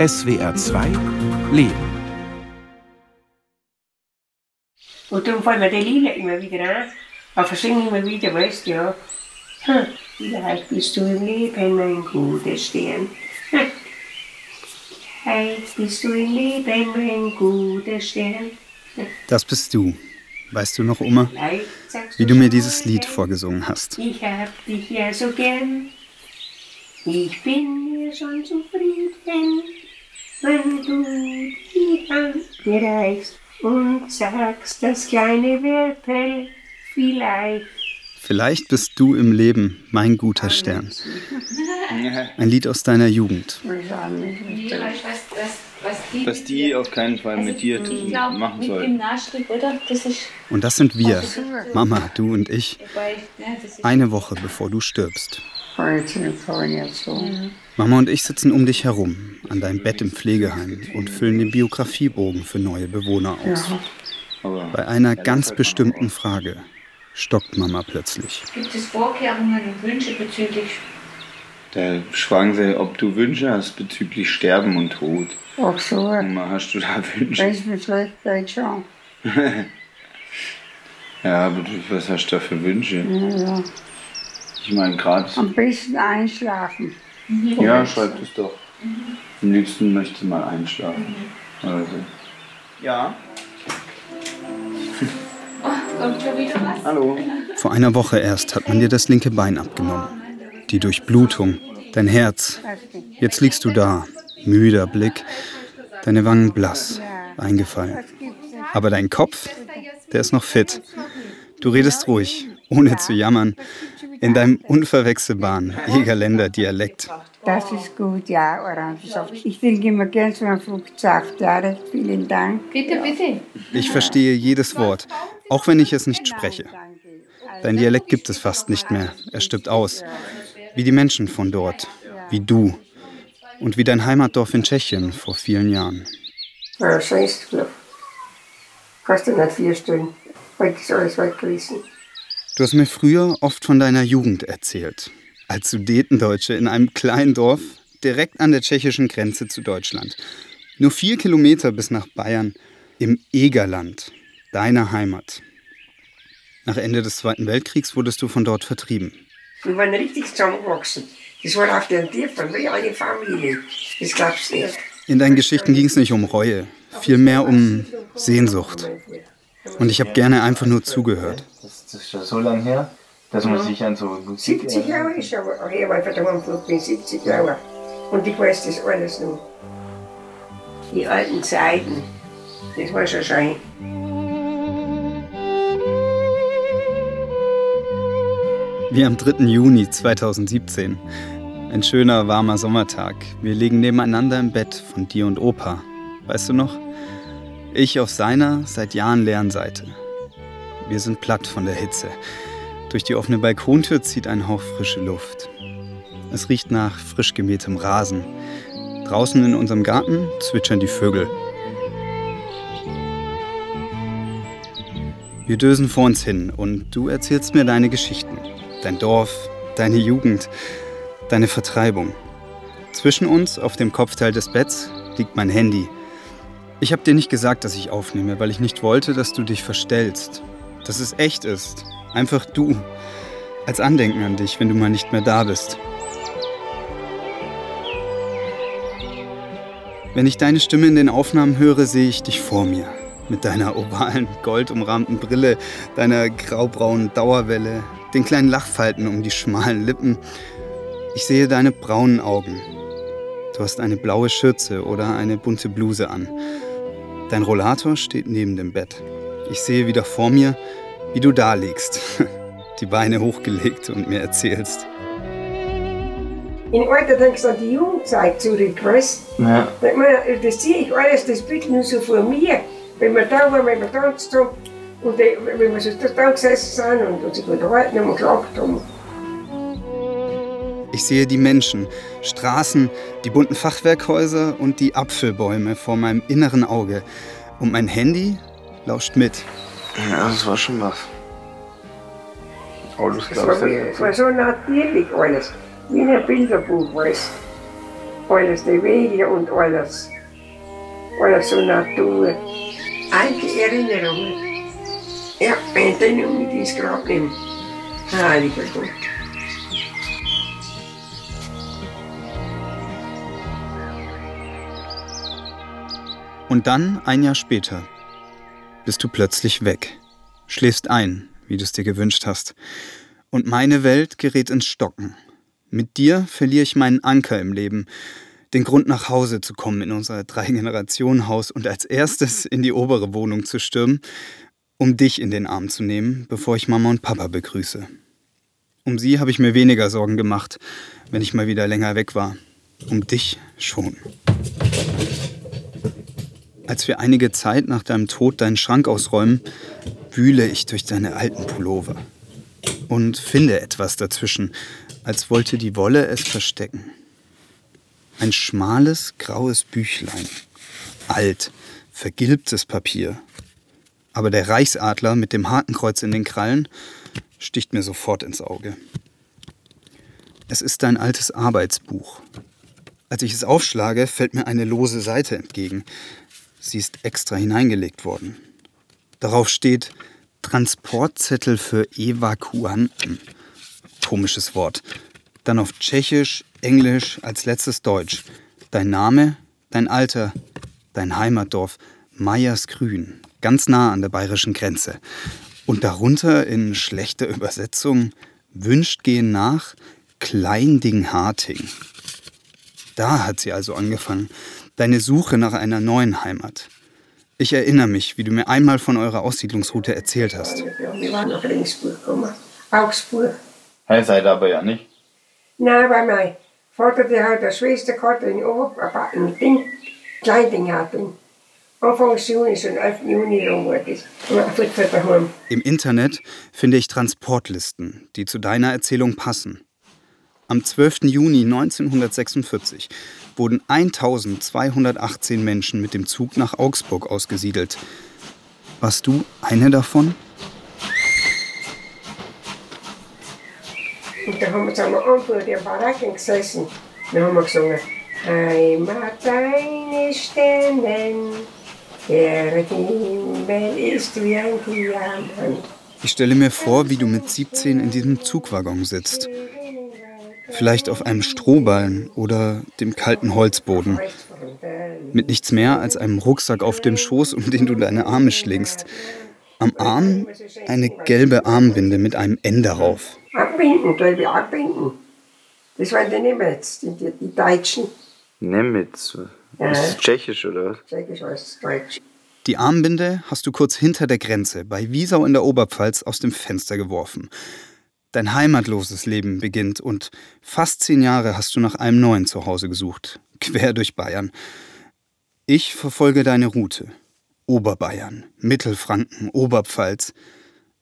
SWR 2 Leben. Und darum fallen mir die Lieder immer wieder an. Aber singen immer wieder, weißt du, ja. Hm, vielleicht bist du im Leben mein guter Stern. Hm. Vielleicht bist du im Leben mein guter Stern. Das bist du. Weißt du noch, Oma, wie du mir dieses Lied vorgesungen hast? Ich hab dich ja so gern. Ich bin mir schon zufrieden, wenn du die Hand mir reichst und sagst, das kleine Werpel vielleicht. Vielleicht bist du im Leben mein guter Stern. Ein Lied aus deiner Jugend. Was die auf keinen Fall mit dir glaube, machen soll. Und das sind wir, Mama, du und ich, eine Woche bevor du stirbst. Mama und ich sitzen um dich herum, an deinem Bett im Pflegeheim und füllen den Biografiebogen für neue Bewohner aus. Bei einer ganz bestimmten Frage stockt Mama plötzlich. Gibt es Vorkehrungen und Wünsche bezüglich da fragen sie, ob du Wünsche hast bezüglich Sterben und Tod. Ach so, Oma, hast du da Wünsche? mir schlecht geht, schon. Ja, aber du, was hast du da für Wünsche? Ja. Ich meine, gerade. Am besten einschlafen. Ja, schreib das doch. Am liebsten möchte mal einschlafen. Also. Ja. Was? Hallo. Vor einer Woche erst hat man dir das linke Bein abgenommen. Die Durchblutung, dein Herz. Jetzt liegst du da, müder Blick, deine Wangen blass, eingefallen. Aber dein Kopf, der ist noch fit. Du redest ruhig, ohne zu jammern, in deinem unverwechselbaren Egerländer Dialekt. Das ist gut, ja, Orangensaft. Ich trinke immer gern so einen Fruchtsaft. Ja, vielen Dank. Bitte, bitte. Ich verstehe jedes Wort, auch wenn ich es nicht spreche. Dein Dialekt gibt es fast nicht mehr. Er stirbt aus. Wie die Menschen von dort. Wie du. Und wie dein Heimatdorf in Tschechien vor vielen Jahren. Ja, scheiße, glaub. Kostet nicht vier Stunden. Heute ist alles weggerissen. Du hast mir früher oft von deiner Jugend erzählt. Als Sudetendeutsche in einem kleinen Dorf direkt an der tschechischen Grenze zu Deutschland. Nur vier Kilometer bis nach Bayern im Egerland, deiner Heimat. Nach Ende des Zweiten Weltkriegs wurdest du von dort vertrieben. Wir waren richtig zusammengewachsen. Das war auf den Tierfen, wie eine Familie. Das glaubst du nicht. In deinen Geschichten ging es nicht um Reue, vielmehr um Sehnsucht. Und ich habe gerne einfach nur zugehört. Das, ist schon so lange her, dass man sich an so Musik 70 Jahre ist aber weil ich daheim geflogen bin, 70 Jahre. Und ich weiß das alles noch. Die alten Zeiten, das war schon schön. Wie am 3. Juni 2017. Ein schöner, warmer Sommertag. Wir liegen nebeneinander im Bett von dir und Opa. Weißt du noch? Ich auf seiner seit Jahren leeren Seite. Wir sind platt von der Hitze. Durch die offene Balkontür zieht ein Hauch frische Luft. Es riecht nach frisch gemähtem Rasen. Draußen in unserem Garten zwitschern die Vögel. Wir dösen vor uns hin und du erzählst mir deine Geschichten. Dein Dorf, deine Jugend, deine Vertreibung. Zwischen uns auf dem Kopfteil des Betts liegt mein Handy. Ich habe dir nicht gesagt, dass ich aufnehme, weil ich nicht wollte, dass du dich verstellst. Dass es echt ist. Einfach du. Als Andenken an dich, wenn du mal nicht mehr da bist. Wenn ich deine Stimme in den Aufnahmen höre, sehe ich dich vor mir. Mit deiner ovalen, goldumrahmten Brille, deiner graubraunen Dauerwelle, den kleinen Lachfalten um die schmalen Lippen. Ich sehe deine braunen Augen. Du hast eine blaue Schürze oder eine bunte Bluse an. Dein Rollator steht neben dem Bett. Ich sehe wieder vor mir, wie du da liegst, die Beine hochgelegt und mir erzählst. In Alter denkst du an die Jugendzeit zurück, weißt Ja. du? Das sehe ich alles, das Bild nur so vor mir. Wenn wir da waren, wenn wir tanzt haben und die, wenn wir so da gesessen sind und uns unterhalten haben und gelacht haben. Ich sehe die Menschen, Straßen, die bunten Fachwerkhäuser und die Apfelbäume vor meinem inneren Auge. Und mein Handy lauscht mit. Ja, das war schon was. Autos Es war, wie- es war so natürlich alles. Wie in einem Bilderbuch, weißt alles die Wege und alles. Alles so Natur. Alte Erinnerungen. Ja, wenn den mit ins Grab nehme. Heiliger Gott. Und dann, ein Jahr später, bist du plötzlich weg. Schläfst ein, wie du es dir gewünscht hast. Und meine Welt gerät ins Stocken. Mit dir verliere ich meinen Anker im Leben, den Grund nach Hause zu kommen in unser Drei-Generationen-Haus und als erstes in die obere Wohnung zu stürmen, um dich in den Arm zu nehmen, bevor ich Mama und Papa begrüße. Um sie habe ich mir weniger Sorgen gemacht, wenn ich mal wieder länger weg war. Um dich schon. Als wir einige Zeit nach deinem Tod deinen Schrank ausräumen, wühle ich durch deine alten Pullover und finde etwas dazwischen, als wollte die Wolle es verstecken. Ein schmales, graues Büchlein. Alt, vergilbtes Papier. Aber der Reichsadler mit dem Hakenkreuz in den Krallen sticht mir sofort ins Auge. Es ist dein altes Arbeitsbuch. Als ich es aufschlage, fällt mir eine lose Seite entgegen. Sie ist extra hineingelegt worden. Darauf steht Transportzettel für Evakuanten. Komisches Wort. Dann auf Tschechisch, Englisch, als letztes Deutsch. Dein Name, dein Alter, dein Heimatdorf, Meiersgrün, ganz nah an der bayerischen Grenze. Und darunter in schlechter Übersetzung wünscht gehen nach Kleinding-Harting. Da hat sie also angefangen, deine Suche nach einer neuen Heimat. Ich erinnere mich, wie du mir einmal von eurer Aussiedlungsroute erzählt hast. Wir waren nach Regensburg gekommen. Augsburg. Hey, seid aber ja nicht. Nein, weil mein Vater, der hat eine Schwester gehabt, in Oberpapa, ein Ding, Kleinding hat ihn. Anfangs Juni, so 11. Juni rum war das. Im Internet finde ich Transportlisten, die zu deiner Erzählung passen. Am 12. Juni 1946 wurden 1218 Menschen mit dem Zug nach Augsburg ausgesiedelt. Warst du eine davon? Und da haben wir zusammen irgendwo in der Baracken gesessen. Dann haben wir gesungen. Heimat deine Sternen, der Himmel ist wie ein Diamant. Ich stelle mir vor, wie du mit 17 in diesem Zugwaggon sitzt. Vielleicht auf einem Strohballen oder dem kalten Holzboden. Mit nichts mehr als einem Rucksack auf dem Schoß, um den du deine Arme schlingst. Am Arm eine gelbe Armbinde mit einem N darauf. Abbinden, gelbe abbinden. Das waren die Nimitz, die, die, die Deutschen. Nemitz. Ja. Ist das tschechisch, oder was? Tschechisch heißt Deutsch. Die Armbinde hast du kurz hinter der Grenze bei Wiesau in der Oberpfalz aus dem Fenster geworfen. Dein heimatloses Leben beginnt und fast zehn Jahre hast du nach einem neuen Zuhause gesucht, quer durch Bayern. Ich verfolge deine Route. Oberbayern, Mittelfranken, Oberpfalz.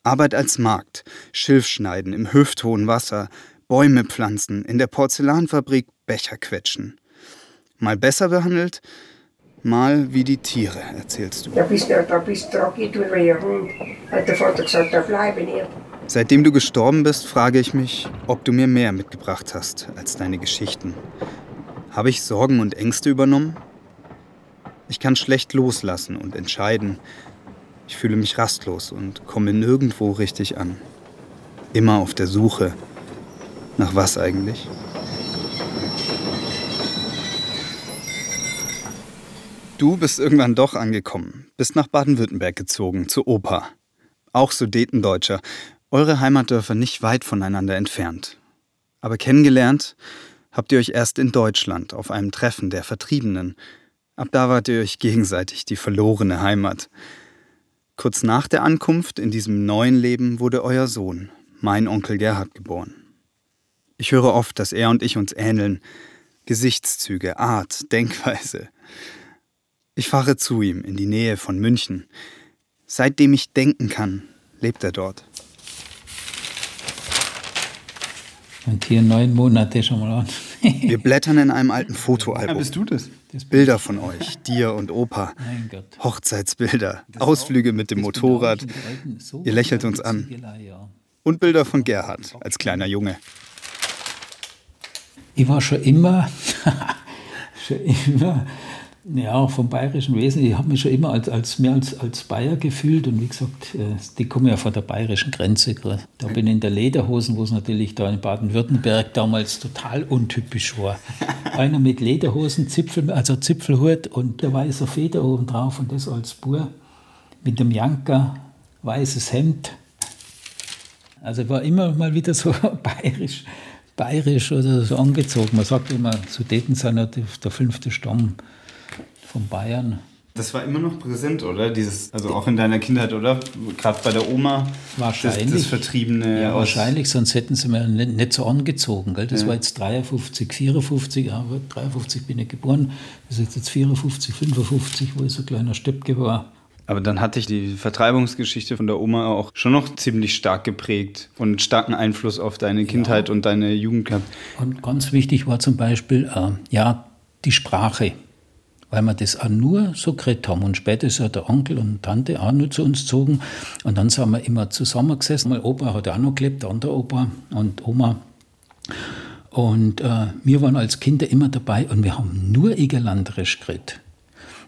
Arbeit als Markt, Schilfschneiden im hüfthohen Wasser, Bäume pflanzen, in der Porzellanfabrik Becher quetschen. Mal besser behandelt, mal wie die Tiere, erzählst du. Da bist du, da bist du wie ein Hund. Hat der Vater gesagt, da bleibe ich nicht. Seitdem du gestorben bist, frage ich mich, ob du mir mehr mitgebracht hast als deine Geschichten. Habe ich Sorgen und Ängste übernommen? Ich kann schlecht loslassen und entscheiden. Ich fühle mich rastlos und komme nirgendwo richtig an. Immer auf der Suche. Nach was eigentlich? Du bist irgendwann doch angekommen, bist nach Baden-Württemberg gezogen, zur Oper. Auch Sudetendeutscher, eure Heimatdörfer nicht weit voneinander entfernt. Aber kennengelernt habt ihr euch erst in Deutschland auf einem Treffen der Vertriebenen. Ab da wart ihr euch gegenseitig die verlorene Heimat. Kurz nach der Ankunft in diesem neuen Leben wurde euer Sohn, mein Onkel Gerhard, geboren. Ich höre oft, dass er und ich uns ähneln. Gesichtszüge, Art, Denkweise. Ich fahre zu ihm in die Nähe von München. Seitdem ich denken kann, lebt er dort. Und hier neun Monate schon mal an. Wir blättern in einem alten Fotoalbum. du das? das bin Bilder von euch, dir und Opa. Mein Gott. Hochzeitsbilder, Ausflüge mit dem Motorrad. Ihr lächelt uns an. Und Bilder von Gerhard als kleiner Junge. Ich war schon immer schon immer, ja, vom bayerischen Wesen, ich habe mich schon immer als, als mehr als, als Bayer gefühlt und wie gesagt, äh, die kommen ja von der bayerischen Grenze. Da bin ich in der Lederhosen, wo es natürlich da in Baden-Württemberg damals total untypisch war. Einer mit Lederhosen, Zipfel, also Zipfelhut und der weiße Feder oben drauf und das als Bur mit dem Janker, weißes Hemd. Also war immer mal wieder so bayerisch, bayerisch oder so angezogen. Man sagt immer, Sudeten sind ja der fünfte Stamm von Bayern. Das war immer noch präsent, oder? Dieses, also auch in deiner Kindheit, oder? Gerade bei der Oma. Wahrscheinlich. Das, das Vertriebene. Ja, wahrscheinlich, sonst hätten sie mir nicht, nicht so angezogen. Gell? Das ja. war jetzt 53, 54, aber 53 bin ich geboren. Das ist jetzt 54, 55, wo ich so ein kleiner Steppke war. Aber dann hatte ich die Vertreibungsgeschichte von der Oma auch schon noch ziemlich stark geprägt und einen starken Einfluss auf deine Kindheit ja. und deine Jugend gehabt. Und ganz wichtig war zum Beispiel, äh, ja, die Sprache weil wir das auch nur so geredet haben. Und später ist ja der Onkel und Tante auch nur zu uns gezogen. Und dann sind wir immer zusammengesessen. Mein Opa hat auch noch gelebt, der andere Opa und Oma. Und äh, wir waren als Kinder immer dabei und wir haben nur Egerlanderisch geredet.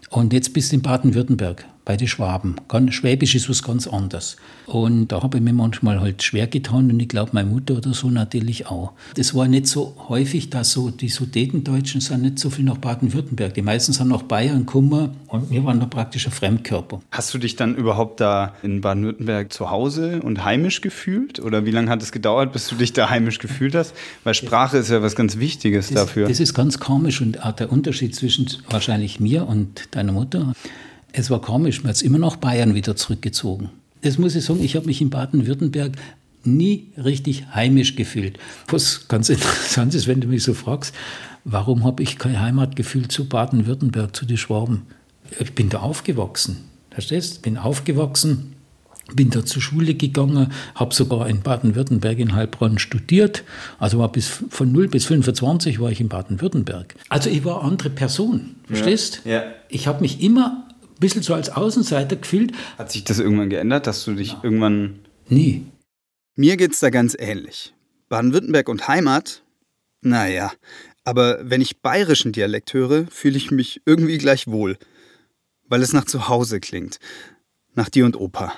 Und jetzt bist du in Baden-Württemberg bei den Schwaben. Schwäbisch ist was ganz anderes. Und da habe ich mir manchmal halt schwer getan und ich glaube, meine Mutter oder so natürlich auch. Das war nicht so häufig, dass so die Sudetendeutschen sind nicht so viel nach Baden-Württemberg. Die meisten sind nach Bayern gekommen und wir waren da praktisch ein Fremdkörper. Hast du dich dann überhaupt da in Baden-Württemberg zu Hause und heimisch gefühlt? Oder wie lange hat es gedauert, bis du dich da heimisch gefühlt hast? Weil Sprache ist ja was ganz Wichtiges das, dafür. Das ist ganz komisch und auch der Unterschied zwischen wahrscheinlich mir und deiner Mutter es war komisch, man hat es immer nach Bayern wieder zurückgezogen. Das muss ich sagen, ich habe mich in Baden-Württemberg nie richtig heimisch gefühlt. Was ganz interessant ist, wenn du mich so fragst, warum habe ich kein Heimatgefühl zu Baden-Württemberg, zu den Schwaben? Ich bin da aufgewachsen, verstehst? du? Bin aufgewachsen, bin da zur Schule gegangen, habe sogar in Baden-Württemberg in Heilbronn studiert. Also war bis von 0 bis 25 war ich in Baden-Württemberg. Also ich war eine andere Person, verstehst? Ja. ja. Ich habe mich immer bisschen so als Außenseiter gefühlt. Hat sich das irgendwann geändert, dass du dich ja. irgendwann. Nie. Mir geht's da ganz ähnlich. Baden-Württemberg und Heimat? Naja. Aber wenn ich bayerischen Dialekt höre, fühle ich mich irgendwie gleich wohl. Weil es nach Zuhause klingt. Nach dir und Opa.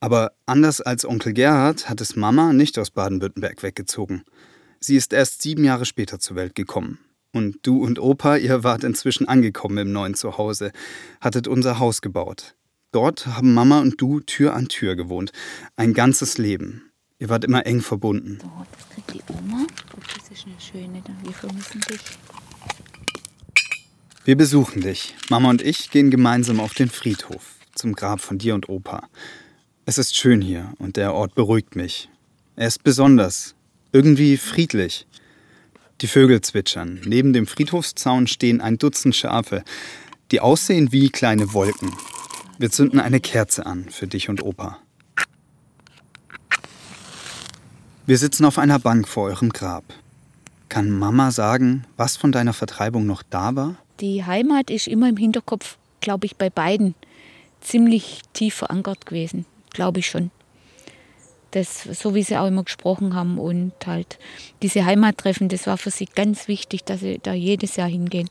Aber anders als Onkel Gerhard hat es Mama nicht aus Baden-Württemberg weggezogen. Sie ist erst sieben Jahre später zur Welt gekommen. Und du und Opa, ihr wart inzwischen angekommen im neuen Zuhause, hattet unser Haus gebaut. Dort haben Mama und du Tür an Tür gewohnt. Ein ganzes Leben. Ihr wart immer eng verbunden. So, das kriegt die Oma. Das ist eine schöne, wir vermissen dich. Wir besuchen dich. Mama und ich gehen gemeinsam auf den Friedhof, zum Grab von dir und Opa. Es ist schön hier und der Ort beruhigt mich. Er ist besonders, irgendwie friedlich. Die Vögel zwitschern. Neben dem Friedhofszaun stehen ein Dutzend Schafe, die aussehen wie kleine Wolken. Wir zünden eine Kerze an für dich und Opa. Wir sitzen auf einer Bank vor eurem Grab. Kann Mama sagen, was von deiner Vertreibung noch da war? Die Heimat ist immer im Hinterkopf, glaube ich, bei beiden ziemlich tief verankert gewesen, glaube ich schon das, so wie sie auch immer gesprochen haben und halt diese Heimattreffen, das war für sie ganz wichtig, dass sie da jedes Jahr hingehen.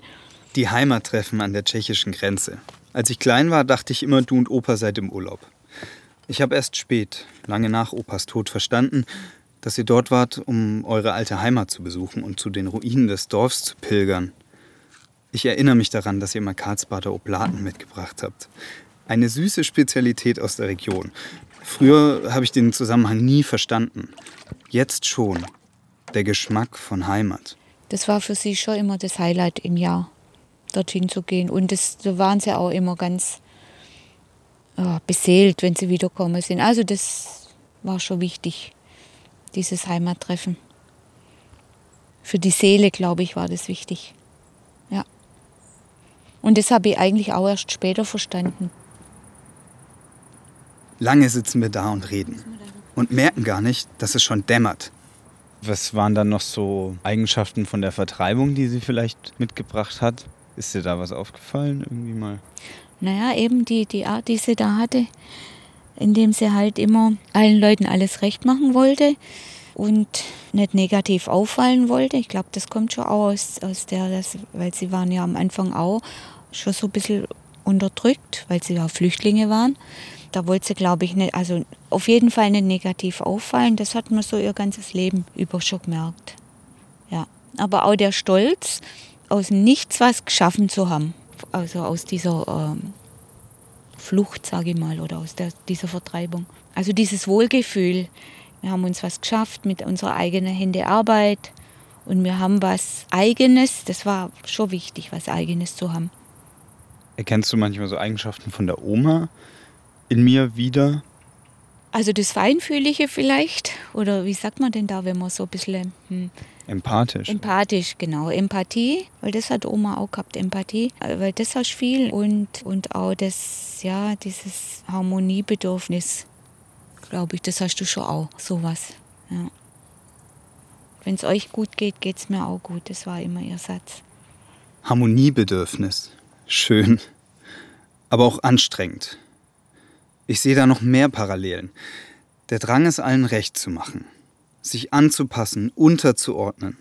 Die Heimattreffen an der tschechischen Grenze. Als ich klein war, dachte ich immer, du und Opa seid im Urlaub. Ich habe erst spät, lange nach Opas Tod, verstanden, dass ihr dort wart, um eure alte Heimat zu besuchen und zu den Ruinen des Dorfs zu pilgern. Ich erinnere mich daran, dass ihr mal Karlsbader Oblaten mitgebracht habt. Eine süße Spezialität aus der Region, Früher habe ich den Zusammenhang nie verstanden. Jetzt schon. Der Geschmack von Heimat. Das war für sie schon immer das Highlight im Jahr, dorthin zu gehen. Und das, da waren sie auch immer ganz oh, beseelt, wenn sie wiederkommen sind. Also das war schon wichtig, dieses Heimattreffen. Für die Seele, glaube ich, war das wichtig. Ja. Und das habe ich eigentlich auch erst später verstanden. Lange sitzen wir da und reden und merken gar nicht, dass es schon dämmert. Was waren dann noch so Eigenschaften von der Vertreibung, die sie vielleicht mitgebracht hat? Ist dir da was aufgefallen irgendwie mal? Naja, eben die, die Art, die sie da hatte, indem sie halt immer allen Leuten alles recht machen wollte. und nicht negativ auffallen wollte. Ich glaube, das kommt schon auch aus, aus der, das, weil sie waren ja am Anfang auch schon so ein bisschen unterdrückt, weil sie ja Flüchtlinge waren. Da wollte sie, glaube ich, nicht, also auf jeden Fall nicht negativ auffallen. Das hat man so ihr ganzes Leben über schon gemerkt. Ja. Aber auch der Stolz, aus nichts was geschaffen zu haben. Also aus dieser ähm, Flucht, sage ich mal, oder aus der, dieser Vertreibung. Also dieses Wohlgefühl. Wir haben uns was geschafft mit unserer eigenen Hände Arbeit und wir haben was Eigenes. Das war schon wichtig, was Eigenes zu haben. Erkennst du manchmal so Eigenschaften von der Oma in mir wieder? Also das Feinfühlige vielleicht, oder wie sagt man denn da, wenn man so ein bisschen... Hm, Empathisch. Empathisch, genau. Empathie, weil das hat Oma auch gehabt, Empathie, weil das hast viel und, und auch das, ja, dieses Harmoniebedürfnis, glaube ich, das hast du schon auch, sowas. Ja. Wenn es euch gut geht, geht es mir auch gut. Das war immer ihr Satz. Harmoniebedürfnis. Schön. Aber auch anstrengend. Ich sehe da noch mehr Parallelen. Der Drang, es allen recht zu machen sich anzupassen, unterzuordnen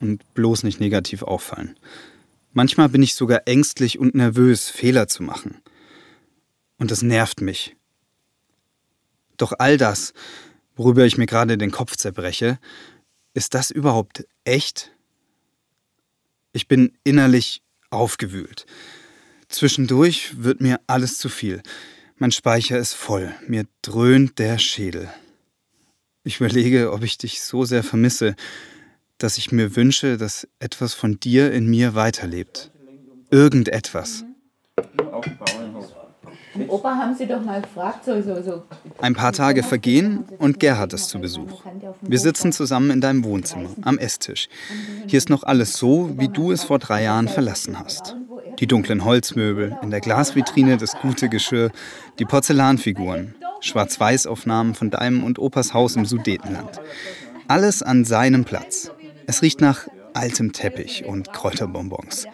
und bloß nicht negativ auffallen. Manchmal bin ich sogar ängstlich und nervös, Fehler zu machen. Und das nervt mich. Doch all das, worüber ich mir gerade den Kopf zerbreche, ist das überhaupt echt? Ich bin innerlich aufgewühlt. Zwischendurch wird mir alles zu viel. Mein Speicher ist voll, mir dröhnt der Schädel. Ich überlege, ob ich dich so sehr vermisse, dass ich mir wünsche, dass etwas von dir in mir weiterlebt. Irgendetwas. Opa haben Sie doch mal gefragt, so, so, so. Ein paar Tage vergehen und Gerhard ist zu Besuch. Wir sitzen zusammen in deinem Wohnzimmer, am Esstisch. Hier ist noch alles so, wie du es vor drei Jahren verlassen hast. Die dunklen Holzmöbel, in der Glasvitrine das gute Geschirr, die Porzellanfiguren, Schwarz-Weiß-Aufnahmen von deinem und Opas Haus im Sudetenland. Alles an seinem Platz. Es riecht nach altem Teppich und Kräuterbonbons.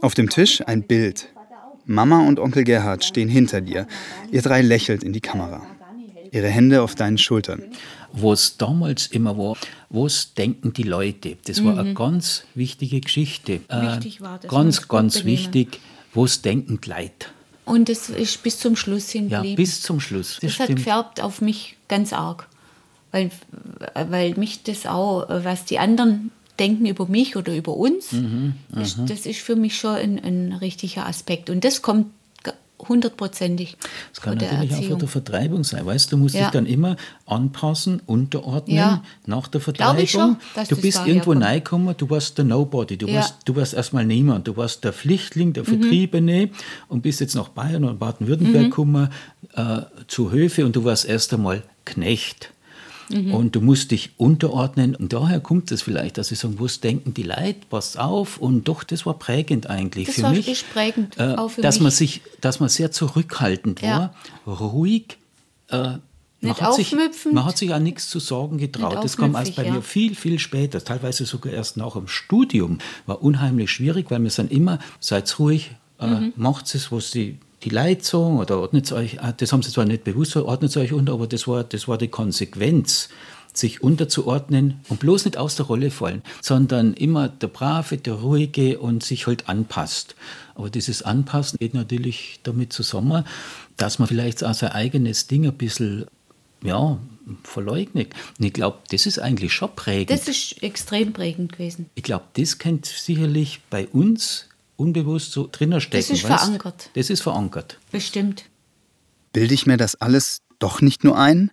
Auf dem Tisch ein Bild. Mama und Onkel Gerhard stehen hinter dir. Ihr drei lächelt in die Kamera. Ihre Hände auf deinen Schultern. Wo es damals immer war, was denken die Leute? Das war eine mhm. ganz wichtige Geschichte. Äh, wichtig war das. Ganz, ganz wichtig. Was denken die Leute? Und es ist bis zum Schluss hingeblieben. Ja, bis zum Schluss. Das, das hat gefärbt auf mich ganz arg. Weil, weil mich das auch, was die anderen denken über mich oder über uns, mhm, ist, das ist für mich schon ein, ein richtiger Aspekt. Und das kommt hundertprozentig. Es kann natürlich auch von der Vertreibung sein. Weißt du, musst ja. dich dann immer anpassen, unterordnen ja. nach der Vertreibung. Schon, du bist irgendwo reingekommen, du warst der Nobody, du, ja. warst, du warst erstmal niemand, du warst der Flüchtling, der Vertriebene mhm. und bist jetzt nach Bayern und Baden-Württemberg mhm. gekommen äh, zu Höfe und du warst erst einmal Knecht. Mhm. Und du musst dich unterordnen. Und daher kommt es vielleicht, dass sie sagen, was denken die Leute, pass auf. Und doch, das war prägend eigentlich das für war mich. prägend, äh, auch für dass mich. Man sich, dass man sehr zurückhaltend war, ja. ruhig. Äh, man hat, sich, man hat sich auch nichts zu sagen getraut. Das kam erst bei ja. mir viel, viel später, teilweise sogar erst nach dem Studium. War unheimlich schwierig, weil wir sind immer, seid ruhig, äh, mhm. macht es, was die die Leitung oder ordnet euch, ah, das haben sie zwar nicht bewusst, ordnet euch unter, aber das war, das war die Konsequenz sich unterzuordnen und bloß nicht aus der Rolle fallen, sondern immer der Brave, der Ruhige und sich halt anpasst. Aber dieses Anpassen geht natürlich damit zusammen, dass man vielleicht auch sein eigenes Ding ein bisschen ja, verleugnet. Und ich glaube, das ist eigentlich schon prägend. Das ist extrem prägend gewesen. Ich glaube, das könnte sicherlich bei uns unbewusst so drinnen stecken. Das ist weißt? verankert. Das ist verankert. Bestimmt. Bilde ich mir das alles doch nicht nur ein?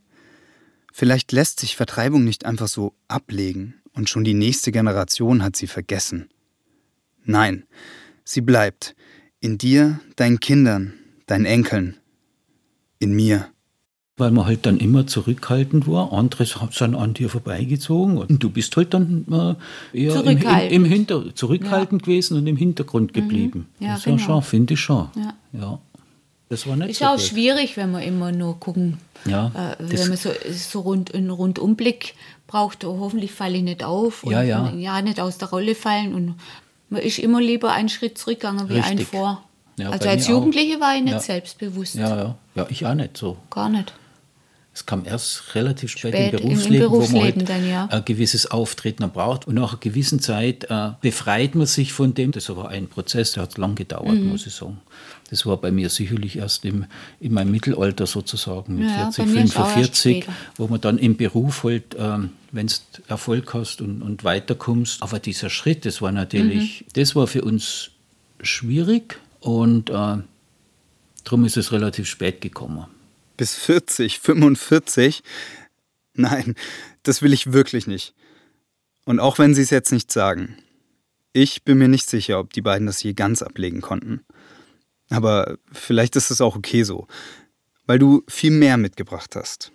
Vielleicht lässt sich Vertreibung nicht einfach so ablegen und schon die nächste Generation hat sie vergessen. Nein, sie bleibt. In dir, deinen Kindern, deinen Enkeln. In mir weil man halt dann immer zurückhaltend war. Andere sind an dir vorbeigezogen und du bist halt dann äh, eher im, im, im, Hinter zurückhaltend ja. gewesen und im Hintergrund mhm. geblieben. Mhm. Ja, das genau. schon, finde ich schon. Ja. ja. Das war nicht ist so auch gut. schwierig, wenn man immer nur gucken, ja, äh, wenn man so, so rund, einen Rundumblick braucht, oh, hoffentlich falle ich nicht auf und ja, ja. ja nicht aus der Rolle fallen und man ist immer lieber einen Schritt zurückgegangen wie Richtig. einen vor. Ja, also als Jugendliche auch. war ich nicht selbstbewusst. Ja, ja. ja, ich auch nicht so. Gar nicht Es kam erst relativ spät, Spät im im- im Berufsleben, wo man Berufsleben halt dann, ja. ein gewisses Auftreten braucht. Und nach einer gewissen Zeit äh, befreit man sich von dem. Das war ein Prozess, der hat lang gedauert, Mhm. muss ich sagen. Das war bei mir sicherlich erst im, in meinem Mittelalter sozusagen, mit Ja, 40, bei mir ist auch erst 45, später. wo man dann im Beruf halt, ähm, wenn du Erfolg hast und, und weiterkommst. Aber dieser Schritt, das war natürlich, Mhm. das war für uns schwierig und äh, darum ist es relativ spät gekommen. Bis 40, 45? Nein, das will ich wirklich nicht. Und auch wenn sie es jetzt nicht sagen. Ich bin mir nicht sicher, ob die beiden das je ganz ablegen konnten. Aber vielleicht ist es auch okay so, weil du viel mehr mitgebracht hast.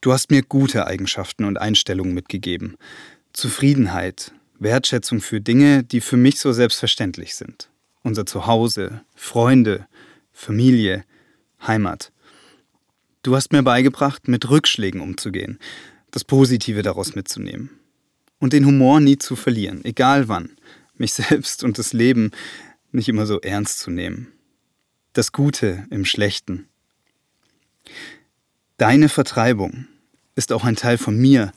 Du hast mir gute Eigenschaften und Einstellungen mitgegeben. Zufriedenheit, Wertschätzung für Dinge, die für mich so selbstverständlich sind. Unser Zuhause, Freunde, Familie, Heimat. Du hast mir beigebracht, mit Rückschlägen umzugehen, das Positive daraus mitzunehmen und den Humor nie zu verlieren, egal wann, mich selbst und das Leben nicht immer so ernst zu nehmen. Das Gute im Schlechten. Deine Vertreibung ist auch ein Teil von mir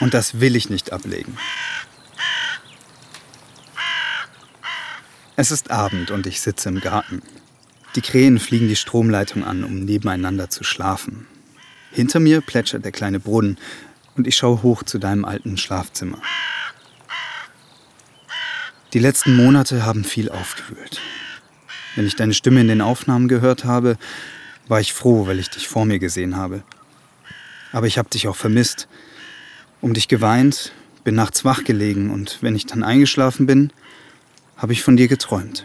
und das will ich nicht ablegen. Es ist Abend und ich sitze im Garten. Die Krähen fliegen die Stromleitung an, um nebeneinander zu schlafen. Hinter mir plätschert der kleine Brunnen und ich schaue hoch zu deinem alten Schlafzimmer. Die letzten Monate haben viel aufgewühlt. Wenn ich deine Stimme in den Aufnahmen gehört habe, war ich froh, weil ich dich vor mir gesehen habe. Aber ich habe dich auch vermisst, um dich geweint, bin nachts wach gelegen und wenn ich dann eingeschlafen bin, habe ich von dir geträumt.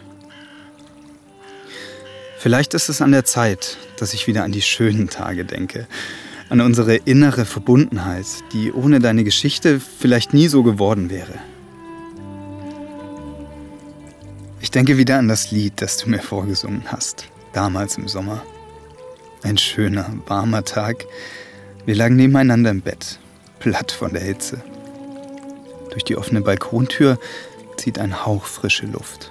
Vielleicht ist es an der Zeit, dass ich wieder an die schönen Tage denke, an unsere innere Verbundenheit, die ohne deine Geschichte vielleicht nie so geworden wäre. Ich denke wieder an das Lied, das du mir vorgesungen hast, damals im Sommer. Ein schöner, warmer Tag. Wir lagen nebeneinander im Bett, platt von der Hitze. Durch die offene Balkontür zieht ein Hauch frische Luft.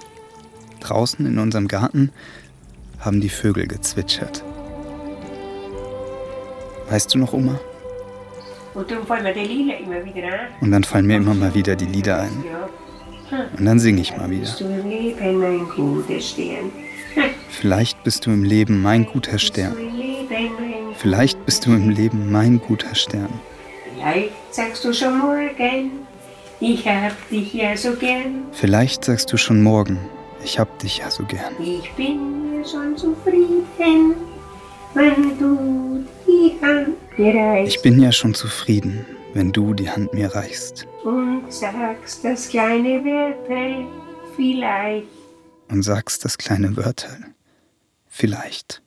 Draußen in unserem Garten haben die Vögel gezwitschert. Weißt du noch, Oma? Und darum fallen mir die Lila immer wieder an. Und dann fallen mir immer mal wieder die Lieder ein. Und dann singe ich mal wieder. Ein? Vielleicht bist du im Leben mein guter Stern. Ein Vielleicht bist du im Leben mein guter Stern. Vielleicht sagst du schon morgen, ich hab dich ja so gern. Vielleicht sagst du schon morgen, ich hab dich ja so gern. Ich bin schon zufrieden, wenn du die Hand mir reichst Ich bin ja schon zufrieden, wenn du die Hand mir reichst und sagst das kleine Wörter vielleicht. und sagst das kleine Wörterl. Vielleicht.